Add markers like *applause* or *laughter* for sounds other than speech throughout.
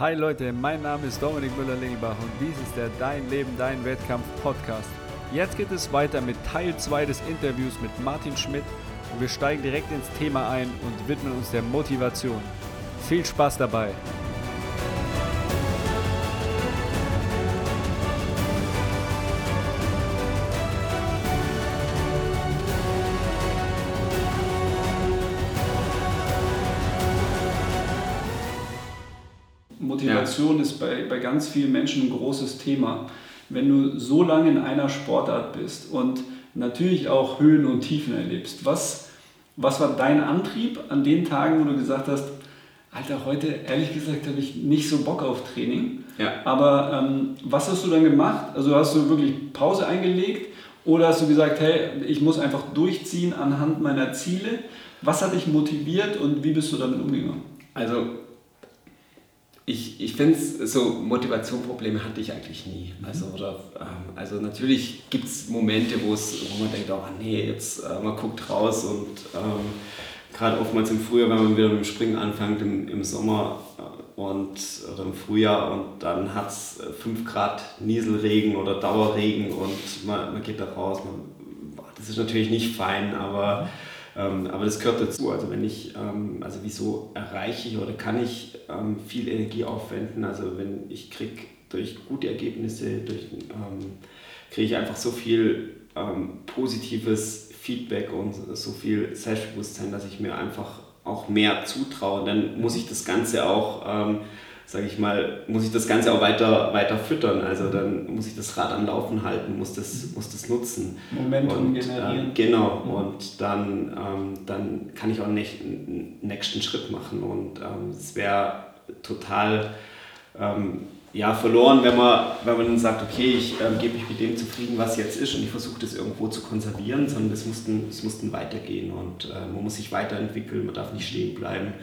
Hi Leute, mein Name ist Dominik Müller-Lingelbach und dies ist der Dein Leben, Dein Wettkampf Podcast. Jetzt geht es weiter mit Teil 2 des Interviews mit Martin Schmidt und wir steigen direkt ins Thema ein und widmen uns der Motivation. Viel Spaß dabei! Ganz vielen Menschen ein großes Thema. Wenn du so lange in einer Sportart bist und natürlich auch Höhen und Tiefen erlebst, was, was war dein Antrieb an den Tagen, wo du gesagt hast, Alter, heute ehrlich gesagt habe ich nicht so Bock auf Training. Ja. Aber ähm, was hast du dann gemacht? Also hast du wirklich Pause eingelegt oder hast du gesagt, hey, ich muss einfach durchziehen anhand meiner Ziele? Was hat dich motiviert und wie bist du damit umgegangen? Also ich, ich finde es, so Motivationprobleme hatte ich eigentlich nie. Mhm. Also, oder, ähm, also natürlich gibt es Momente, wo man denkt, oh nee, jetzt äh, man guckt raus und ähm, gerade oftmals im Frühjahr, wenn man wieder mit dem Springen anfängt, im, im Sommer äh, und, oder im Frühjahr und dann hat es 5 Grad Nieselregen oder Dauerregen und man, man geht da raus. Man, das ist natürlich nicht fein, aber mhm ähm, aber das gehört dazu. Also wenn ich, ähm, also wieso erreiche ich oder kann ich ähm, viel Energie aufwenden? Also wenn ich kriege durch gute Ergebnisse, durch, ähm, kriege ich einfach so viel ähm, positives Feedback und so viel Selbstbewusstsein, dass ich mir einfach auch mehr zutraue. Dann muss ich das Ganze auch ähm, sage ich mal, muss ich das Ganze auch weiter, weiter füttern. Also dann muss ich das Rad am Laufen halten, muss das, muss das nutzen. Momentum und, generieren. Äh, genau, mhm. und dann, ähm, dann kann ich auch einen nächsten Schritt machen. Und ähm, es wäre total ähm, ja, verloren, wenn man, wenn man dann sagt, okay, ich ähm, gebe mich mit dem zufrieden, was jetzt ist und ich versuche das irgendwo zu konservieren, sondern es mussten, es mussten weitergehen und äh, man muss sich weiterentwickeln, man darf nicht stehen bleiben.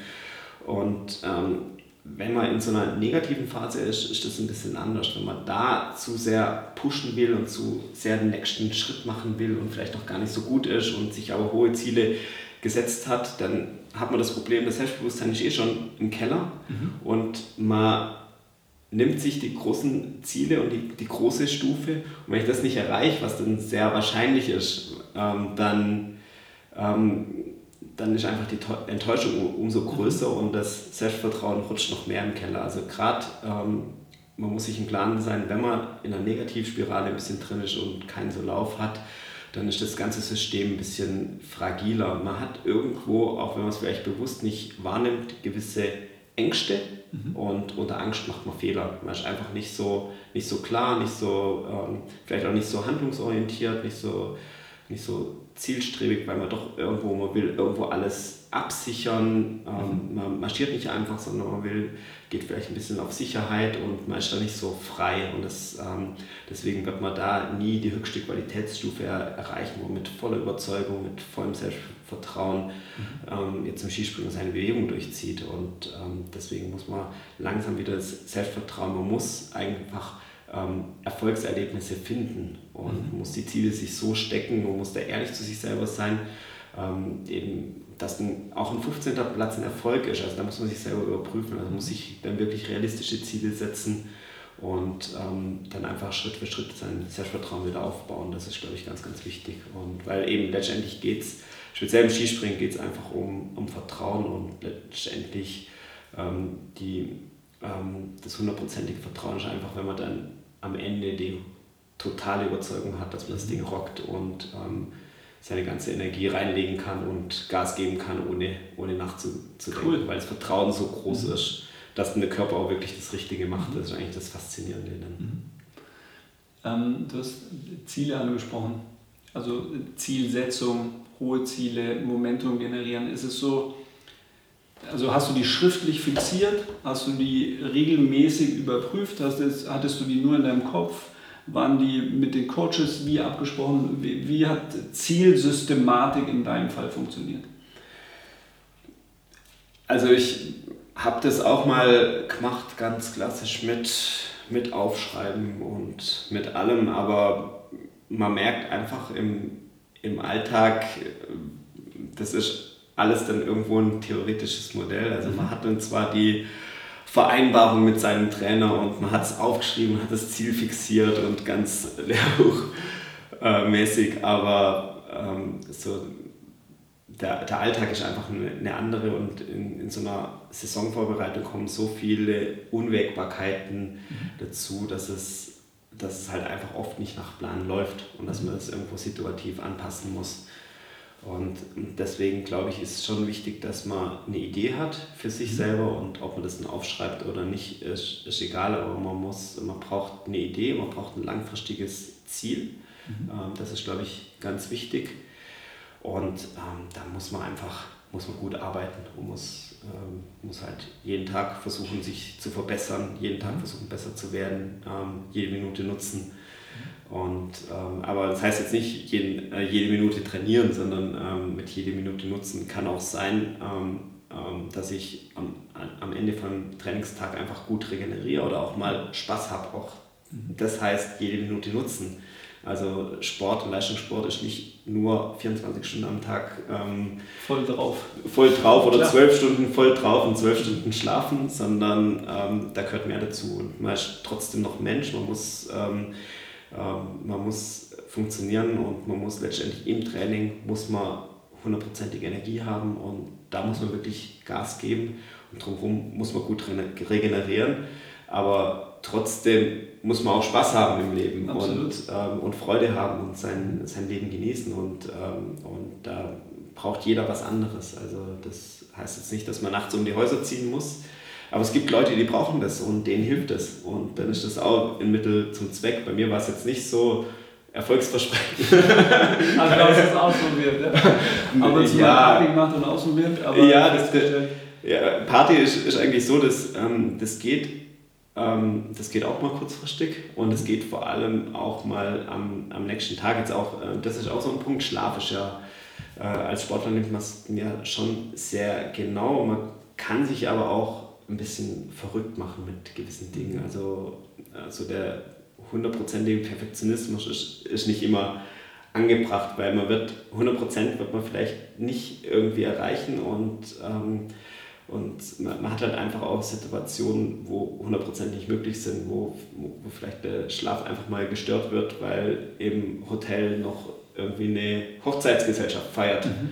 Und ähm, wenn man in so einer negativen Phase ist, ist das ein bisschen anders. Wenn man da zu sehr pushen will und zu sehr den nächsten Schritt machen will und vielleicht noch gar nicht so gut ist und sich aber hohe Ziele gesetzt hat, dann hat man das Problem, das Selbstbewusstsein ist eh schon im Keller mhm. und man nimmt sich die großen Ziele und die, die große Stufe und wenn ich das nicht erreiche, was dann sehr wahrscheinlich ist, ähm, dann ähm, dann ist einfach die Enttäuschung umso größer mhm. und das Selbstvertrauen rutscht noch mehr im Keller. Also gerade ähm, man muss sich im Klaren sein, wenn man in einer Negativspirale ein bisschen drin ist und keinen so Lauf hat, dann ist das ganze System ein bisschen fragiler. Man hat irgendwo, auch wenn man es vielleicht bewusst nicht wahrnimmt, gewisse Ängste mhm. und unter Angst macht man Fehler. Man ist einfach nicht so, nicht so klar, nicht so, ähm, vielleicht auch nicht so handlungsorientiert, nicht so, nicht so zielstrebig, weil man doch irgendwo, man will irgendwo alles absichern. Ähm, mhm. Man marschiert nicht einfach, sondern man will, geht vielleicht ein bisschen auf Sicherheit und man ist da nicht so frei. Und das, ähm, deswegen wird man da nie die höchste Qualitätsstufe erreichen, wo man mit voller Überzeugung, mit vollem Selbstvertrauen mhm. ähm, jetzt im Skispringen seine Bewegung durchzieht. Und ähm, deswegen muss man langsam wieder das Selbstvertrauen, man muss einfach ähm, Erfolgserlebnisse finden und mhm. muss die Ziele sich so stecken und muss da ehrlich zu sich selber sein, ähm, eben, dass ein, auch ein 15. Platz ein Erfolg ist. Also da muss man sich selber überprüfen, also muss sich dann wirklich realistische Ziele setzen und ähm, dann einfach Schritt für Schritt sein Selbstvertrauen wieder aufbauen. Das ist, glaube ich, ganz, ganz wichtig. Und weil eben letztendlich geht es, speziell im Skispringen geht es einfach um, um Vertrauen und letztendlich ähm, die, ähm, das hundertprozentige Vertrauen ist einfach, wenn man dann am Ende die totale Überzeugung hat, dass man das Ding rockt und ähm, seine ganze Energie reinlegen kann und Gas geben kann, ohne, ohne nachzudenken, cool. weil das Vertrauen so groß mhm. ist, dass der Körper auch wirklich das Richtige macht. Das ist eigentlich das Faszinierende. Mhm. Ähm, du hast Ziele angesprochen, also Zielsetzung, hohe Ziele, Momentum generieren. Ist es so, also hast du die schriftlich fixiert? Hast du die regelmäßig überprüft? Es, hattest du die nur in deinem Kopf? Waren die mit den Coaches wie abgesprochen? Wie, wie hat Zielsystematik in deinem Fall funktioniert? Also ich habe das auch mal gemacht, ganz klassisch mit, mit Aufschreiben und mit allem, aber man merkt einfach im, im Alltag, das ist alles dann irgendwo ein theoretisches Modell. Also man mhm. hat dann zwar die Vereinbarung mit seinem Trainer und man hat es aufgeschrieben, hat das Ziel fixiert und ganz *laughs* lehrbuchmäßig, aber ähm, so der, der Alltag ist einfach eine, eine andere und in, in so einer Saisonvorbereitung kommen so viele Unwägbarkeiten mhm. dazu, dass es, dass es halt einfach oft nicht nach Plan läuft und dass man das irgendwo situativ anpassen muss. Und deswegen glaube ich, ist es schon wichtig, dass man eine Idee hat für sich mhm. selber und ob man das dann aufschreibt oder nicht, ist, ist egal, aber man, muss, man braucht eine Idee, man braucht ein langfristiges Ziel. Mhm. Ähm, das ist, glaube ich, ganz wichtig. Und ähm, da muss man einfach muss man gut arbeiten und muss, ähm, muss halt jeden Tag versuchen, sich zu verbessern, jeden Tag mhm. versuchen, besser zu werden, ähm, jede Minute nutzen und, ähm, aber das heißt jetzt nicht jeden, äh, jede Minute trainieren, sondern ähm, mit jede Minute nutzen kann auch sein, ähm, ähm dass ich am, am Ende vom Trainingstag einfach gut regeneriere oder auch mal Spaß habe. Auch mhm. das heißt, jede Minute nutzen. Also Sport und Leistungssport ist nicht nur 24 Stunden am Tag ähm, voll drauf. Voll drauf oder zwölf Stunden voll drauf und zwölf Stunden schlafen, sondern ähm, da gehört mehr dazu. Und man ist trotzdem noch Mensch, man muss ähm, ähm, man muss funktionieren und man muss letztendlich im Training muss man hundertprozentige Energie haben und da muss man wirklich Gas geben und drumherum muss man gut regenerieren. Aber trotzdem muss man auch Spaß haben im Leben und, ähm, und Freude haben und sein, sein Leben genießen und, ähm, und da braucht jeder was anderes. Also das heißt jetzt nicht, dass man nachts um die Häuser ziehen muss, aber es gibt Leute, die brauchen das und denen hilft es. Und dann ist das auch ein Mittel zum Zweck. Bei mir war es jetzt nicht so erfolgsversprechend. also du hast es ausprobiert, ja? Aber zum ja, Party gemacht und ausprobiert. Aber ja, das, das, ja, Party ist, ist eigentlich so, dass ähm, das geht ähm, das geht auch mal kurzfristig und es geht vor allem auch mal am, am nächsten Tag. Jetzt auch, äh, das ist auch so ein Punkt, Schlaf ist ja, äh, als Sportler nimmt man es ja schon sehr genau. Man kann sich aber auch ein bisschen verrückt machen mit gewissen Dingen. Also, also der hundertprozentige Perfektionismus ist, ist nicht immer angebracht, weil man wird 100% wird man vielleicht nicht irgendwie erreichen und, ähm, und man, man, hat halt einfach auch Situationen, wo 100% nicht möglich sind, wo, wo vielleicht der Schlaf einfach mal gestört wird, weil im Hotel noch irgendwie eine Hochzeitsgesellschaft feiert. Mhm.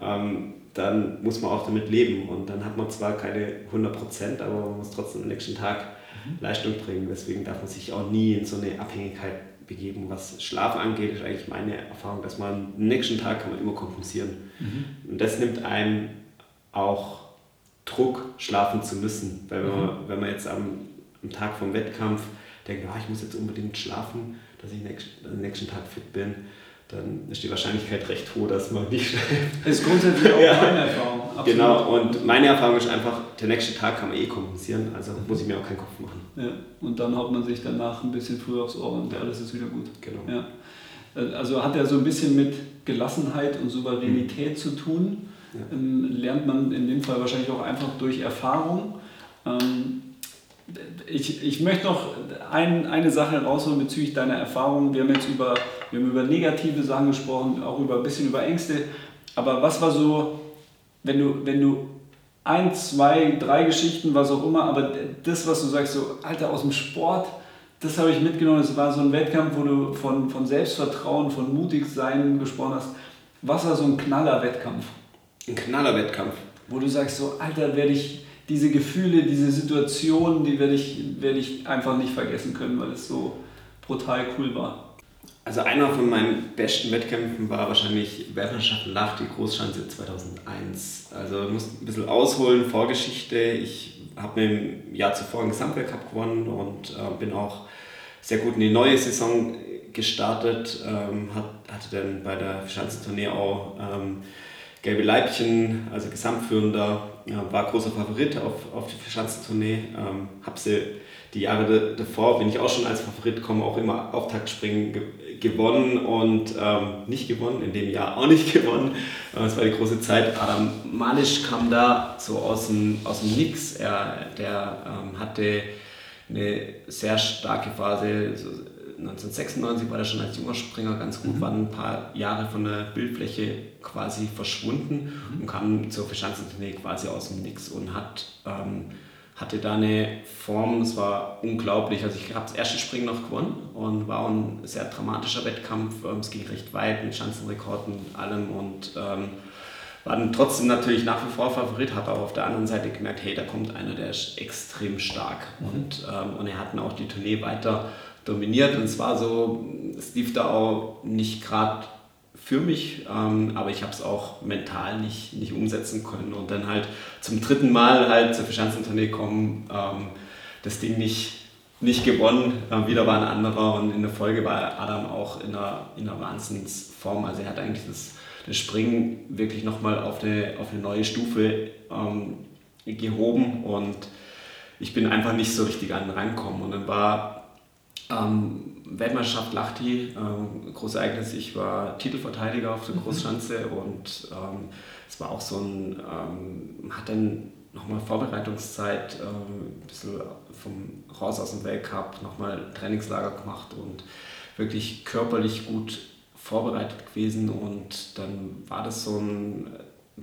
Ähm, dann muss man auch damit leben. Und dann hat man zwar keine 100% aber man muss trotzdem am nächsten Tag mhm. Leistung bringen. Deswegen darf man sich auch nie in so eine Abhängigkeit begeben. Was Schlaf angeht, ist eigentlich meine Erfahrung, dass man am nächsten Tag kann man immer kompensieren. Mhm. Und das nimmt einem auch Druck, schlafen zu müssen. Weil wenn, man, mhm. wenn man jetzt am, am Tag vom Wettkampf denkt, oh, ich muss jetzt unbedingt schlafen, dass ich nächst, am nächsten Tag fit bin, dann ist die Wahrscheinlichkeit recht hoch, dass man nicht. *laughs* Das ist grundsätzlich auch ja. meine Erfahrung. Absolut. Genau, und meine Erfahrung ist einfach, der nächste Tag kann man eh kompensieren, also muss ich mir auch keinen Kopf machen. Ja. Und dann haut man sich danach ein bisschen früher aufs Ohr und alles ist wieder gut. Genau. Ja. Also hat er so ein bisschen mit Gelassenheit und Souveränität mhm. zu tun. Ja. Ähm, lernt man in dem Fall wahrscheinlich auch einfach durch Erfahrung. Ähm, ich, ich möchte noch ein, eine Sache rausholen bezüglich deiner Erfahrungen. Wir haben jetzt über, wir haben über negative Sachen gesprochen, auch über ein bisschen über Ängste. Aber was war so, wenn du, wenn du ein, zwei, drei Geschichten, was auch immer, aber das, was du sagst, so, Alter, aus dem Sport, das habe ich mitgenommen. Es war so ein Wettkampf, wo du von, von Selbstvertrauen, von Mutigsein gesprochen hast. Was war so ein Knaller-Wettkampf? Ein Knaller-Wettkampf. Wo du sagst, so, Alter, werde ich diese Gefühle, diese Situationen, die werde ich, werde ich einfach nicht vergessen können, weil es so brutal cool war. Also einer von meinen besten Wettkämpfen war wahrscheinlich Weltmeisterschaften nach die Großschanze 2001. Also ich muss ein bisschen ausholen, Vorgeschichte. Ich habe im Jahr zuvor einen Gesamtweltcup gewonnen und äh, bin auch sehr gut in die neue Saison gestartet. Ähm, hat, hatte dann bei der Schanzentournee auch ähm, Gelbe Leibchen, also Gesamtführender, ja, war großer Favorit auf, auf die Verschanzentournee. Ähm, habe sie die Jahre davor, bin ich auch schon als Favorit komme, auch immer Auftaktspringen ge gewonnen und ähm, nicht gewonnen, in dem Jahr auch nicht *laughs* gewonnen. Es war die große Zeit. Adam Malisch kam da so aus dem, aus dem Nix. Er, der ähm, hatte eine sehr starke Phase, so 1996 war er schon als junger Springer ganz gut, mhm. war ein paar Jahre von der Bildfläche quasi verschwunden mhm. und kam zur Verschanzentournee quasi aus dem Nix und hat, ähm, hatte da eine Form, das war unglaublich. Also ich habe das erste Springen noch gewonnen und war ein sehr dramatischer Wettkampf. Ähm, es ging recht weit mit Schanzenrekorden und allem und ähm, war dann trotzdem natürlich nach wie vor Favorit, habe aber auf der anderen Seite gemerkt, hey, da kommt einer, der ist extrem stark. Mhm. Und, ähm, und er hat dann auch die Tournee weiter dominiert und es war so, es lief da auch nicht gerade für mich, ähm, aber ich habe es auch mental nicht, nicht umsetzen können. Und dann halt zum dritten Mal halt zur Verschanzentournee kommen, ähm, das Ding nicht, nicht gewonnen, äh, wieder war ein anderer und in der Folge war Adam auch in einer, in einer Wahnsinnsform, also er hat eigentlich das, das Springen wirklich nochmal auf eine, auf eine neue Stufe ähm, gehoben und ich bin einfach nicht so richtig an den rankommen und dann war ähm, Weltmeisterschaft Lachti, ähm, großes Ereignis. Ich war Titelverteidiger auf der mhm. Großschanze und ähm, es war auch so ein, ähm, hat dann nochmal Vorbereitungszeit, ähm, ein bisschen vom raus aus dem Weltcup, nochmal Trainingslager gemacht und wirklich körperlich gut vorbereitet gewesen und dann war das so ein,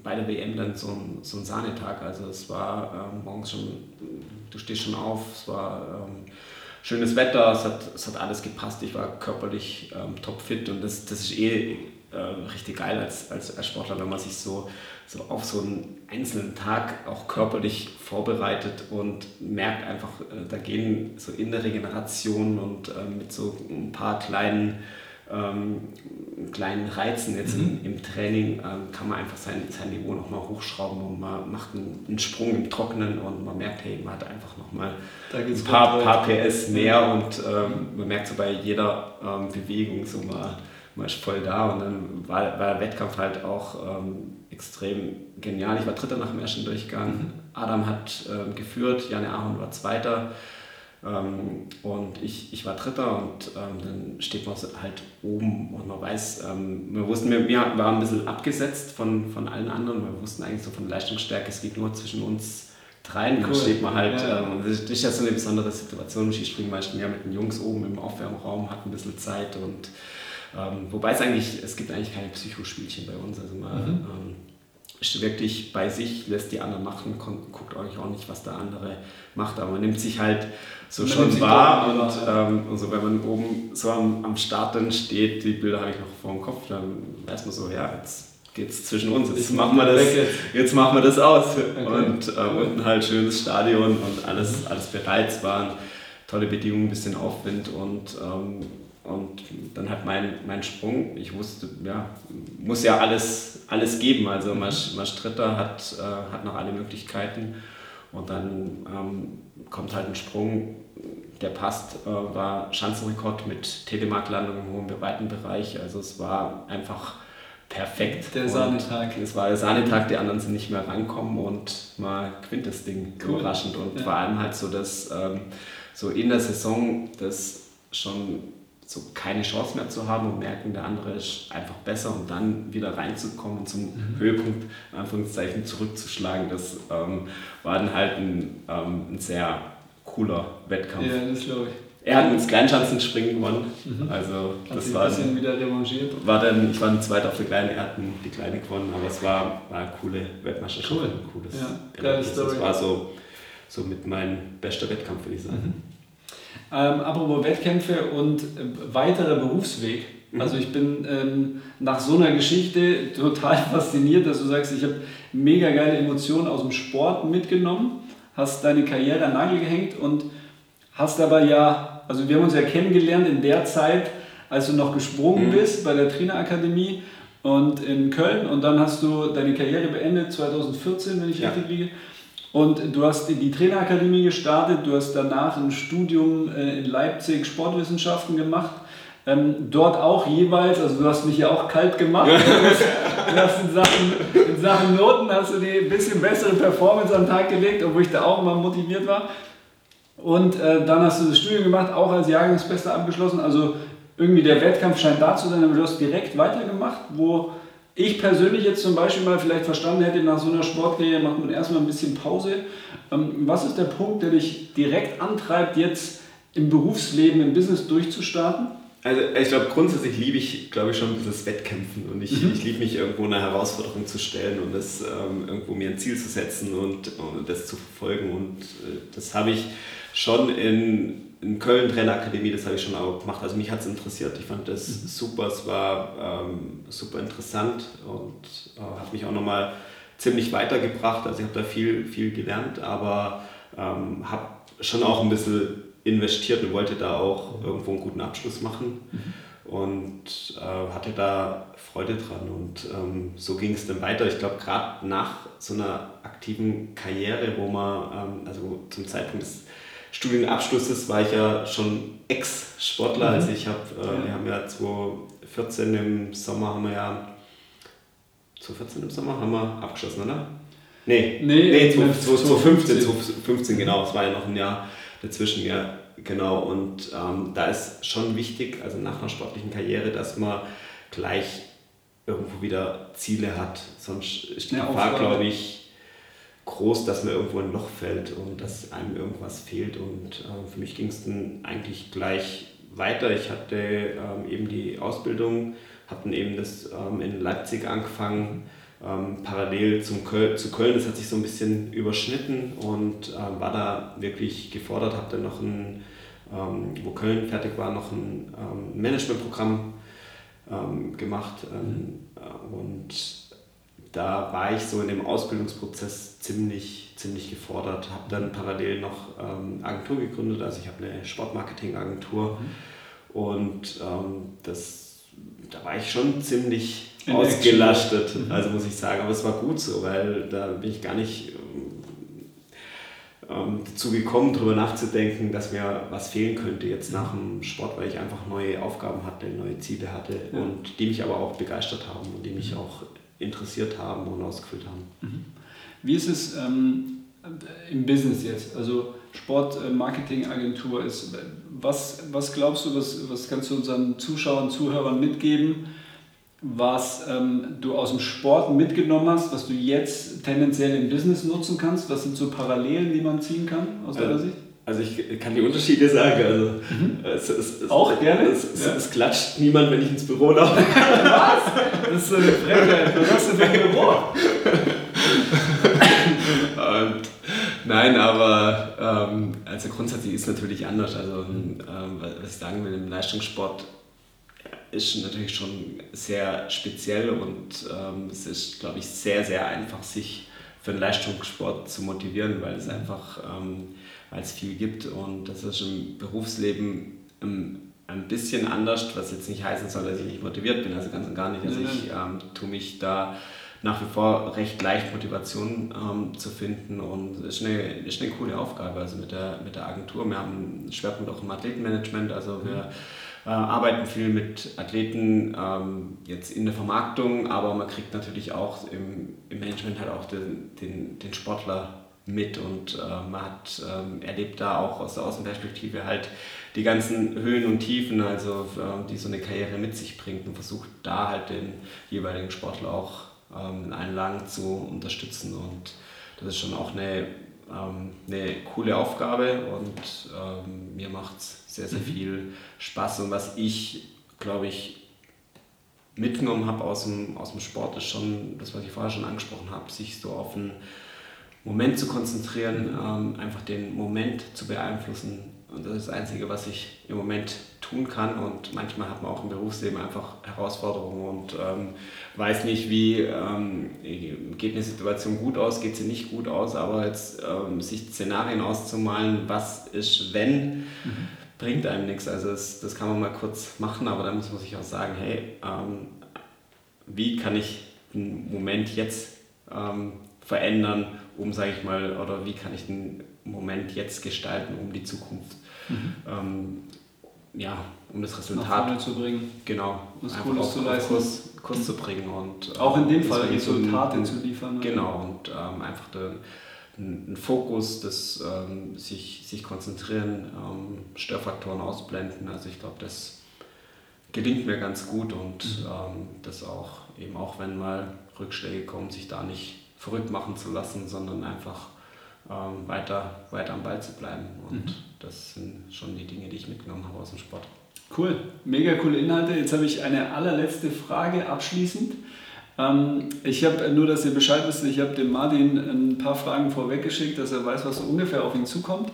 bei der WM dann so ein, so ein Sahnetag. Also es war ähm, morgens schon, du stehst schon auf, es war ähm, schönes Wetter, es hat, es hat alles gepasst, ich war körperlich ähm, topfit und das, das ist eh äh, richtig geil als, als, Sportler, wenn man sich so, so auf so einen einzelnen Tag auch körperlich vorbereitet und merkt einfach, äh, da gehen so in der Regeneration und äh, mit so ein paar kleinen ähm, kleinen Reizen jetzt mhm. im, im, Training ähm, kann man einfach sein, sein Niveau nochmal hochschrauben und man macht einen, einen, Sprung im Trockenen und man merkt, hey, man hat einfach nochmal ein paar, paar, PS mehr und ähm, man merkt so bei jeder ähm, Bewegung so mal, man ist voll da und dann war, war der Wettkampf halt auch ähm, extrem genial. Ich war Dritter nach dem ersten Durchgang, mhm. Adam hat ähm, geführt, Janne Ahorn war Zweiter. Ähm, und ich, ich war Dritter und ähm, dann steht man halt oben und man weiß, ähm, wir wussten, wir, wir waren ein bisschen abgesetzt von, von allen anderen. Wir wussten eigentlich so von Leistungsstärke, es geht nur zwischen uns dreien. Cool. Dann steht man halt, ja. ähm, das ist ja so eine besondere Situation im Skispringen, meistens ja mit den Jungs oben im Aufwärmraum, hat ein bisschen Zeit und ähm, wobei es eigentlich, es gibt eigentlich keine Psychospielchen bei uns. Also man, mhm. Ist wirklich bei sich, lässt die anderen machen, guckt eigentlich auch nicht, was der andere macht, aber man nimmt sich halt so man schon wahr und ähm, also wenn man oben so am, am Start dann steht, die Bilder habe ich noch vor dem Kopf, dann weiß man so, ja, jetzt geht es zwischen uns, jetzt machen, wir das, jetzt. machen wir das aus okay. und äh, unten halt schönes Stadion und alles, alles bereit, es waren tolle Bedingungen, ein bisschen Aufwind und ähm, und dann hat mein, mein Sprung, ich wusste, ja, muss ja alles, alles geben. Also mhm. Masch, Dritter hat, äh, hat noch alle Möglichkeiten. Und dann ähm, kommt halt ein Sprung, der passt, äh, war Schanzenrekord mit Telemark-Landung im hohen weiten Bereich. Also es war einfach perfekt. Der Sahnetag. Es war der Sahnetag, die anderen sind nicht mehr rankommen und mal gewinnt das Ding cool. überraschend. Und ja. vor allem halt so, dass ähm, so in der Saison das schon so keine Chance mehr zu haben und merken, der andere ist einfach besser und dann wieder reinzukommen und zum mhm. Höhepunkt, in Anführungszeichen, zurückzuschlagen, das ähm, war dann halt ein, ähm, ein, sehr cooler Wettkampf. Ja, das glaube ich. Er hat ins Kleinschanzenspringen gewonnen. Mhm. Also hat das war ein bisschen wieder revanchiert. War dann, ich war ein Zweiter auf der Kleinen, er hat die Kleine gewonnen, aber es war, war eine coole Weltmeisterschaft. Cool. Ein cooles ja, geile Story. Das war so, so mit meinem bester Wettkampf, würde ich sagen. Mhm. Ähm, apropos Wettkämpfe und äh, weiterer Berufsweg. Mhm. Also ich bin ähm, nach so einer Geschichte total *laughs* fasziniert, dass du sagst, ich habe mega geile Emotionen aus dem Sport mitgenommen, hast deine Karriere an Nagel gehängt und hast aber ja, also wir haben uns ja kennengelernt in der Zeit, als du noch gesprungen mhm. bist bei der Trainerakademie und in Köln und dann hast du deine Karriere beendet 2014, wenn ich ja. richtig liege. Und du hast die Trainerakademie gestartet, du hast danach ein Studium äh, in Leipzig Sportwissenschaften gemacht. Ähm, dort auch jeweils, also du hast mich ja auch kalt gemacht. du hast in Sachen, in Sachen Noten hast du die ein bisschen bessere Performance an den Tag gelegt, obwohl ich da auch immer motiviert war. Und äh, dann hast du das Studium gemacht, auch als Jahrgangsbester abgeschlossen. Also irgendwie der Wettkampf scheint da zu sein, aber du hast direkt weitergemacht, wo ich persönlich jetzt zum Beispiel mal vielleicht verstanden hätte, nach so einer Sportkarriere macht man erstmal ein bisschen Pause. Ähm, was ist der Punkt, der dich direkt antreibt, jetzt im Berufsleben, im Business durchzustarten? also ich glaube, grundsätzlich liebe ich, glaube ich, schon dieses Wettkämpfen und ich, mhm. ich liebe mich irgendwo eine Herausforderung zu stellen und das ähm, irgendwo mir ein Ziel zu setzen und, und das zu verfolgen und äh, das habe ich schon in, in Köln Trainerakademie, das habe ich schon auch gemacht. Also mich hat es interessiert. Ich fand das mhm. super, es war ähm, super interessant und äh, hat mich auch nochmal ziemlich weitergebracht. Also ich habe da viel, viel gelernt, aber ähm, habe schon auch ein bisschen investiert und wollte da auch irgendwo einen guten Abschluss machen. Mhm. Und äh, hatte da Freude dran. Und ähm, so ging es dann weiter. Ich glaube, gerade nach so einer aktiven Karriere, wo man, ähm, also zum Zeitpunkt des Studienabschlusses war ich ja schon Ex-Sportler. Mhm. Also ich habe, äh, wir haben ja 2014 im Sommer haben wir ja 2014 im Sommer haben wir abgeschlossen, oder? Nee, nee, nee 2015, 2015, genau, es war ja noch ein Jahr dazwischen, ja, genau. Und ähm, da ist schon wichtig, also nach einer sportlichen Karriere, dass man gleich irgendwo wieder Ziele hat. Sonst ist die Gefahr, glaube ich, groß, dass man irgendwo ein Loch fällt und dass einem irgendwas fehlt. Und äh, für mich ging es dann eigentlich gleich weiter. Ich hatte ähm, eben die Ausbildung, habe dann eben das ähm, in Leipzig angefangen ähm, parallel zum Köl zu Köln. Das hat sich so ein bisschen überschnitten und ähm, war da wirklich gefordert. Habe dann noch ein, ähm, wo Köln fertig war, noch ein ähm, Managementprogramm ähm, gemacht. Ähm, äh, und da war ich so in dem Ausbildungsprozess ziemlich, ziemlich gefordert. Habe dann parallel noch Agentur gegründet. Also ich habe eine Sportmarketing-Agentur. Mhm. Und das, da war ich schon ziemlich ausgelastet, mhm. also muss ich sagen. Aber es war gut so, weil da bin ich gar nicht ähm, dazu gekommen, darüber nachzudenken, dass mir was fehlen könnte jetzt nach dem Sport, weil ich einfach neue Aufgaben hatte, neue Ziele hatte ja. und die mich aber auch begeistert haben und die mich mhm. auch interessiert haben und ausgefüllt haben. Mhm. Wie ist es ähm, im Business jetzt? Also Sportmarketingagentur ist, was, was glaubst du, was, was kannst du unseren Zuschauern, Zuhörern mitgeben? was ähm, du aus dem Sport mitgenommen hast, was du jetzt tendenziell im Business nutzen kannst? Was sind so Parallelen, die man ziehen kann aus deiner also, Sicht? Also ich kann die Unterschiede sagen. Also mhm. es, es, es, Auch gerne? Es, ja. es, klatscht niemand, wenn ich ins Büro laufe. *laughs* was? Das ist so eine Frechheit. Was hast du für ein Büro? Und, nein, aber ähm, also grundsätzlich ist es natürlich anders. Also ähm, was ich sagen will, im Leistungssport ist natürlich schon sehr speziell und ähm, es ist, glaube ich, sehr, sehr einfach, sich für den Leistungssport zu motivieren, weil es einfach ähm, weil es viel gibt und das ist im Berufsleben ähm, ein bisschen anders, was jetzt nicht heißen soll, dass ich nicht motiviert bin, also ganz und gar nicht. Also ich ähm, tue mich da nach wie vor recht leicht Motivation ähm, zu finden und es ist eine, ist eine coole Aufgabe also mit der, mit der Agentur. Wir haben einen Schwerpunkt auch im Athletenmanagement, also wir mhm äh, arbeiten viel mit Athleten ähm, jetzt in der Vermarktung, aber man kriegt natürlich auch im, im Management halt auch den, den, den Sportler mit und äh, man hat, ähm, erlebt da auch aus der Außenperspektive halt die ganzen Höhen und Tiefen, also äh, die so eine Karriere mit sich bringt und versucht da halt den jeweiligen Sportler auch ähm, in allen Lagen zu unterstützen und das ist schon auch eine ähm, eine coole Aufgabe und ähm, mir macht es sehr, sehr mhm. viel Spaß. Und was ich, glaube ich, mitgenommen habe aus dem, aus dem Sport, ist schon das, was ich vorher schon angesprochen habe, sich so auf einen Moment zu konzentrieren, ähm, einfach den Moment zu beeinflussen und das ist das Einzige, was ich im Moment tun kann. Und manchmal hat man auch im Berufsleben einfach Herausforderungen und ähm, weiß nicht, wie ähm, geht eine Situation gut aus, geht sie nicht gut aus, aber jetzt ähm, sich Szenarien auszumalen, was ist, wenn, mhm. bringt einem nichts. Also das, das kann man mal kurz machen, aber dann muss man sich auch sagen, hey, ähm, wie kann ich den Moment jetzt ähm, verändern, um, sage ich mal, oder wie kann ich den Moment jetzt gestalten, um die Zukunft, mhm. ähm, ja, um das Resultat zu bringen. Genau, was Cooles zu leisten. Kurs, Kurs zu bringen und auch in dem Fall Resultate ein, zu liefern. Genau, und ähm, einfach den, Fokus, das ähm, sich, sich konzentrieren, ähm, Störfaktoren ausblenden. Also ich glaube, das gelingt mir ganz gut und mhm. ähm, das auch eben auch wenn mal Rückschläge kommen, sich da nicht verrückt machen zu lassen, sondern einfach weiter, weiter am Ball zu bleiben. Und mhm. das sind schon die Dinge, die ich mitgenommen habe aus dem Sport. Cool, mega coole Inhalte. Jetzt habe ich eine allerletzte Frage abschließend. Ähm, ich habe nur, dass ihr Bescheid wisst, ich habe dem Martin ein paar Fragen vorweggeschickt, dass er weiß, was so ungefähr auf ihn zukommt.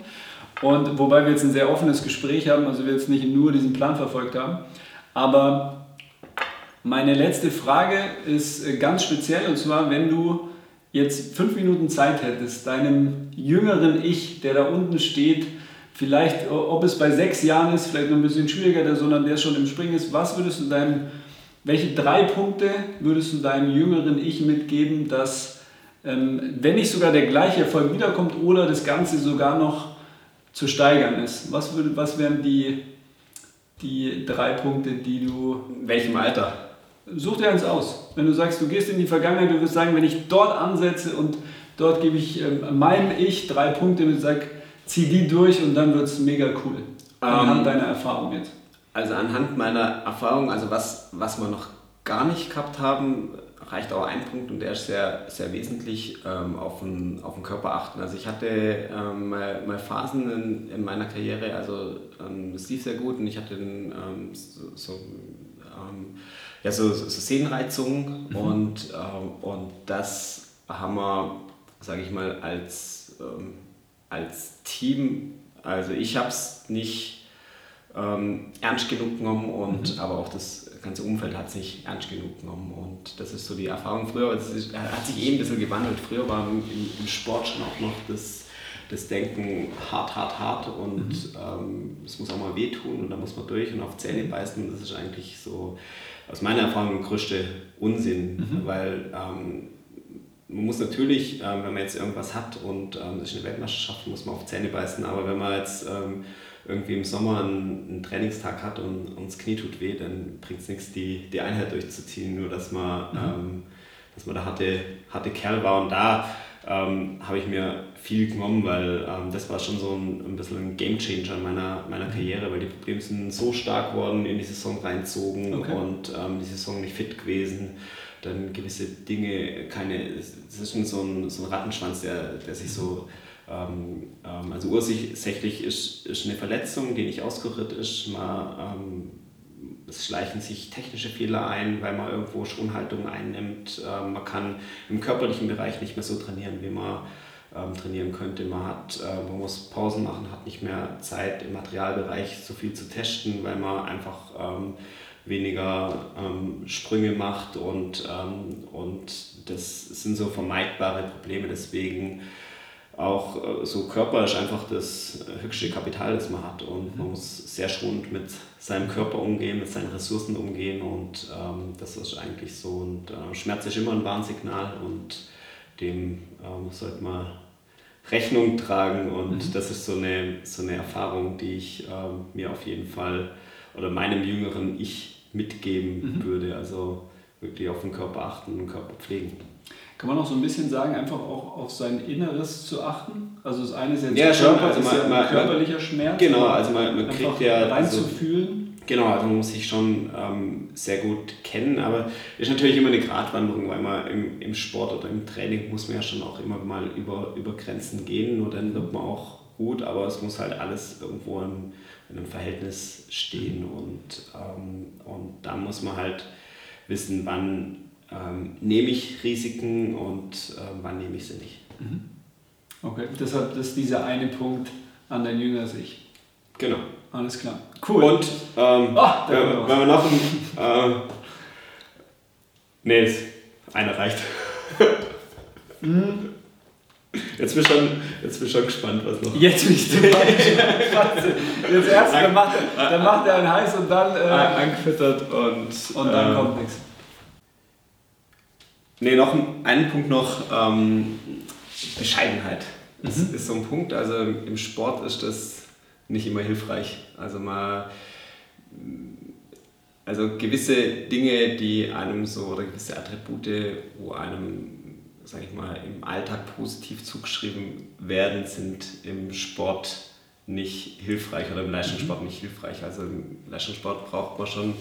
Und wobei wir jetzt ein sehr offenes Gespräch haben, also wir jetzt nicht nur diesen Plan verfolgt haben. Aber meine letzte Frage ist äh, ganz speziell und zwar, wenn du jetzt fünf Minuten Zeit hättest, deinem jüngeren Ich, der da unten steht, vielleicht, ob es bei sechs Jahren ist, vielleicht noch ein bisschen schwieriger, der sondern der schon im Springen ist, was würdest du deinem, welche drei Punkte würdest du deinem jüngeren Ich mitgeben, dass, ähm, wenn nicht sogar der gleiche Erfolg wiederkommt oder das Ganze sogar noch zu steigern ist? Was, würde, was wären die, die drei Punkte, die du. In welchem Alter? Such dir eins aus. Wenn du sagst, du gehst in die Vergangenheit, du wirst sagen, wenn ich dort ansetze und dort gebe ich ähm, meinem Ich drei Punkte und sage, zieh die durch und dann wird es mega cool. Anhand ähm, deiner Erfahrung jetzt. Also anhand meiner Erfahrung, also was, was wir noch gar nicht gehabt haben, reicht auch ein Punkt und der ist sehr, sehr wesentlich ähm, auf, den, auf den Körper achten. Also ich hatte ähm, mal, mal Phasen in, in meiner Karriere, also ähm, es lief sehr gut und ich hatte ähm, so, so ähm, ja, so, so Sehnenreizungen mhm. und, äh, und das haben wir, sage ich mal, als, ähm, als Team, also ich habe es nicht ähm, ernst genug genommen und mhm. aber auch das ganze Umfeld hat es nicht ernst genug genommen und das ist so die Erfahrung früher, es ist, hat sich eh ein bisschen gewandelt. Früher war im, im Sport schon auch noch das das Denken hart, hart, hart und mhm. ähm, es muss auch mal wehtun und da muss man durch und auf Zähne beißen. Das ist eigentlich so aus meiner Erfahrung der größte Unsinn, mhm. weil ähm, man muss natürlich, ähm, wenn man jetzt irgendwas hat und ähm, das ist eine Weltmeisterschaft, muss man auf Zähne beißen, aber wenn man jetzt ähm, irgendwie im Sommer einen, einen, Trainingstag hat und, und das Knie tut weh, dann bringt es nichts, die, die Einheit durchzuziehen, nur dass man, mhm. Ähm, dass man der harte, harte Kerl war und da ähm, habe ich mir viel genommen, weil ähm, das war schon so ein, ein bisschen ein Gamechanger meiner, meiner mhm. Karriere, weil die Probleme sind so stark worden, in die Saison reinzogen okay. und ähm, die Saison nicht fit gewesen. Dann gewisse Dinge, keine, es ist schon so ein, so ein Rattenschwanz, der, der sich so, ähm, ähm, also ursächlich ist, ist eine Verletzung, die nicht ausgerührt ist. Man, ähm, es schleichen sich technische Fehler ein, weil man irgendwo Schonhaltung einnimmt. Ähm, man kann im körperlichen Bereich nicht mehr so trainieren, wie man ähm, trainieren könnte. Man, hat, äh, man muss Pausen machen, hat nicht mehr Zeit im Materialbereich so viel zu testen, weil man einfach ähm, weniger ähm, Sprünge macht und, ähm, und das sind so vermeidbare Probleme. Deswegen auch äh, so Körper ist einfach das höchste Kapital, das man hat. Und man muss sehr schonend mit seinem Körper umgehen, mit seinen Ressourcen umgehen. Und ähm, das ist eigentlich so. Und äh, Schmerz ist immer ein Warnsignal. Und dem ähm, sollte man Rechnung tragen. Und mhm. das ist so eine, so eine Erfahrung, die ich ähm, mir auf jeden Fall oder meinem jüngeren Ich mitgeben mhm. würde, also wirklich auf den Körper achten und den Körper pflegen. Kann man auch so ein bisschen sagen, einfach auch auf sein Inneres zu achten? Also das eine ist jetzt ja, schon, Körper, also ist ja ein körperlicher Schmerz. Genau, also man, man kriegt ja... Reinzufühlen. Also, genau, also man muss sich schon ähm, sehr gut kennen, aber ist natürlich immer eine Gratwanderung, weil man im, im Sport oder im Training muss man ja schon auch immer mal über, über Grenzen gehen, nur dann wird man auch gut, aber es muss halt alles irgendwo in, in einem Verhältnis stehen und, ähm, und da muss man halt wissen, wann ähm, nehme ich Risiken und äh, wann nehme ich sie nicht. Mhm. Okay, deshalb ist dieser eine Punkt an dein jünger Sich. Genau. Alles klar. Cool. Und ähm, oh, äh, wenn wir noch ein. Äh, nee, einer reicht. mhm. Jetzt bin, ich schon, jetzt bin ich schon gespannt, was noch. Jetzt bin ich gespannt. *laughs* Jetzt erst, dann macht, dann macht er einen heiß und dann. Äh, angefüttert und. Und dann äh, kommt nichts. Nee, noch einen Punkt noch, ähm, Bescheidenheit. Das mhm. ist so ein Punkt, also im Sport ist das nicht immer hilfreich. Also mal, also gewisse Dinge, die einem so, oder gewisse Attribute, wo einem, sag ich mal, im Alltag positiv zugeschrieben werden, sind im Sport nicht hilfreich oder im Leistungssport mhm. nicht hilfreich. Also im Leistungssport braucht man schon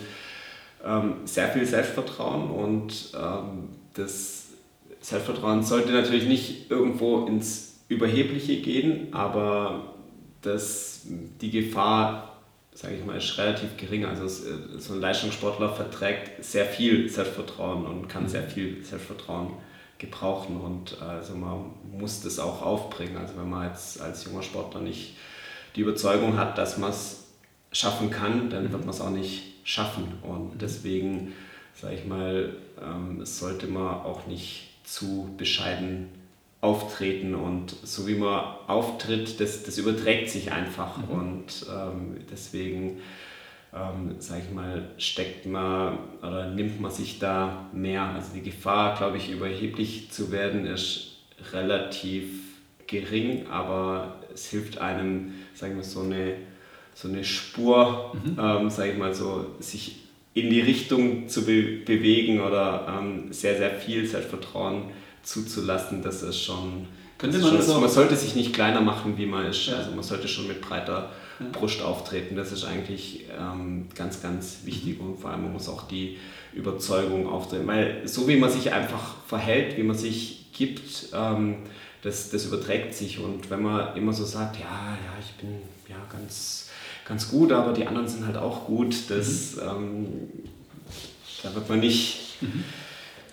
ähm, sehr viel Selbstvertrauen und ähm, das Selbstvertrauen sollte natürlich nicht irgendwo ins Überhebliche gehen, aber das, die Gefahr sage ich mal, ist relativ gering. Also so ein Leistungssportler verträgt sehr viel Selbstvertrauen und kann sehr viel Selbstvertrauen gebrauchen und also man muss das auch aufbringen. Also wenn man jetzt als junger Sportler nicht die Überzeugung hat, dass man es schaffen kann, dann wird man es auch nicht schaffen und deswegen sage ich mal, ähm, sollte man auch nicht zu bescheiden auftreten und so wie man auftritt, das, das überträgt sich einfach mhm. und ähm, deswegen, ähm, sage ich mal, steckt man oder nimmt man sich da mehr. Also die Gefahr, glaube ich, überheblich zu werden, ist relativ gering, aber es hilft einem, sagen wir, so eine, so eine Spur, mhm. ähm, sage ich mal so, sich in die Richtung zu be bewegen oder ähm, sehr, sehr viel Selbstvertrauen zuzulassen, das ist schon. Könnte man, schon, man sollte sich nicht kleiner machen, wie man ist. Ja. Also man sollte schon mit breiter ja. Brust auftreten. Das ist eigentlich ähm, ganz, ganz wichtig und vor allem man muss auch die Überzeugung auftreten. Weil so wie man sich einfach verhält, wie man sich gibt, ähm, das, das überträgt sich. Und wenn man immer so sagt, ja, ja, ich bin ja ganz, ganz gut, aber die anderen sind halt auch gut, das, mhm. ähm, da wird man nicht, mhm.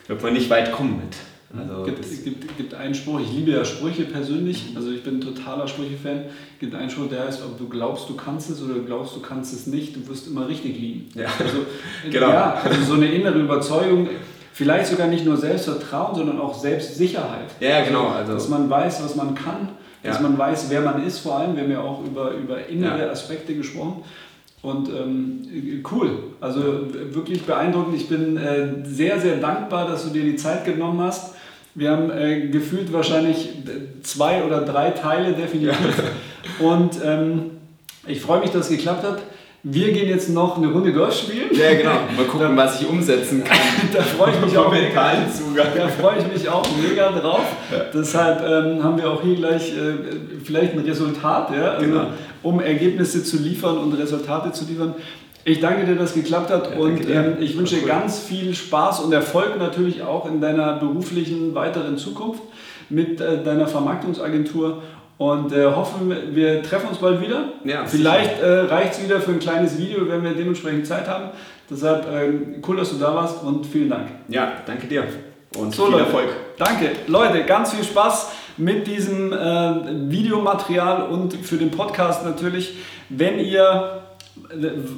wird man nicht weit kommen mit. Also gibt, gibt, gibt einen Spruch, ich liebe ja Sprüche persönlich, also ich bin ein totaler Sprüche-Fan. gibt einen Spruch, der heißt, ob du glaubst, du kannst es oder glaubst, du kannst es nicht, du wirst immer richtig liegen. Ja, also, *laughs* genau. ja, also so eine innere Überzeugung, vielleicht sogar nicht nur Selbstvertrauen, sondern auch Selbstsicherheit. Ja, genau. Also, dass man weiß, was man kann, dass ja. man weiß, wer man ist vor allem. Wir haben ja auch über, über innere ja. Aspekte gesprochen. Und ähm, cool, also wirklich beeindruckend. Ich bin äh, sehr, sehr dankbar, dass du dir die Zeit genommen hast. Wir haben äh, gefühlt wahrscheinlich zwei oder drei Teile definitiv. Und ähm, ich freue mich, dass es geklappt hat. Wir gehen jetzt noch eine Runde Golf spielen. Ja, genau. Mal gucken, da, was ich umsetzen kann. *laughs* da freue ich mich auch. Da freue ich mich auch mega drauf. Ja. Deshalb ähm, haben wir auch hier gleich äh, vielleicht ein Resultat, ja? also, genau. um Ergebnisse zu liefern und Resultate zu liefern. Ich danke dir, dass es geklappt hat ja, und ähm, ich wünsche dir ganz viel Spaß und Erfolg natürlich auch in deiner beruflichen weiteren Zukunft mit äh, deiner Vermarktungsagentur und äh, hoffen, wir treffen uns bald wieder. Ja, Vielleicht äh, reicht es wieder für ein kleines Video, wenn wir dementsprechend Zeit haben. Deshalb ähm, cool, dass du da warst und vielen Dank. Ja, danke dir und so, viel Leute, Erfolg. Danke. Leute, ganz viel Spaß mit diesem äh, Videomaterial und für den Podcast natürlich. Wenn ihr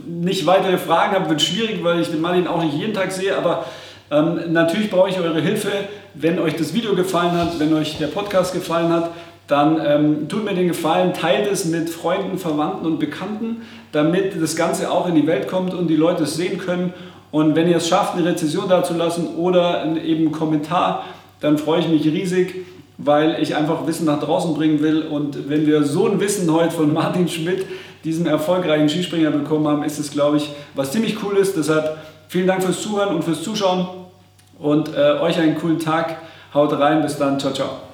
nicht weitere Fragen habe, wird schwierig, weil ich den Martin auch nicht jeden Tag sehe, aber ähm, natürlich brauche ich eure Hilfe. Wenn euch das Video gefallen hat, wenn euch der Podcast gefallen hat, dann ähm, tut mir den Gefallen, teilt es mit Freunden, Verwandten und Bekannten, damit das Ganze auch in die Welt kommt und die Leute es sehen können. Und wenn ihr es schafft, eine Rezession dazulassen oder eben einen Kommentar, dann freue ich mich riesig, weil ich einfach Wissen nach draußen bringen will. Und wenn wir so ein Wissen heute von *laughs* Martin Schmidt diesen erfolgreichen Skispringer bekommen haben, ist es, glaube ich, was ziemlich cool ist. Deshalb vielen Dank fürs Zuhören und fürs Zuschauen und äh, euch einen coolen Tag. Haut rein, bis dann, ciao, ciao.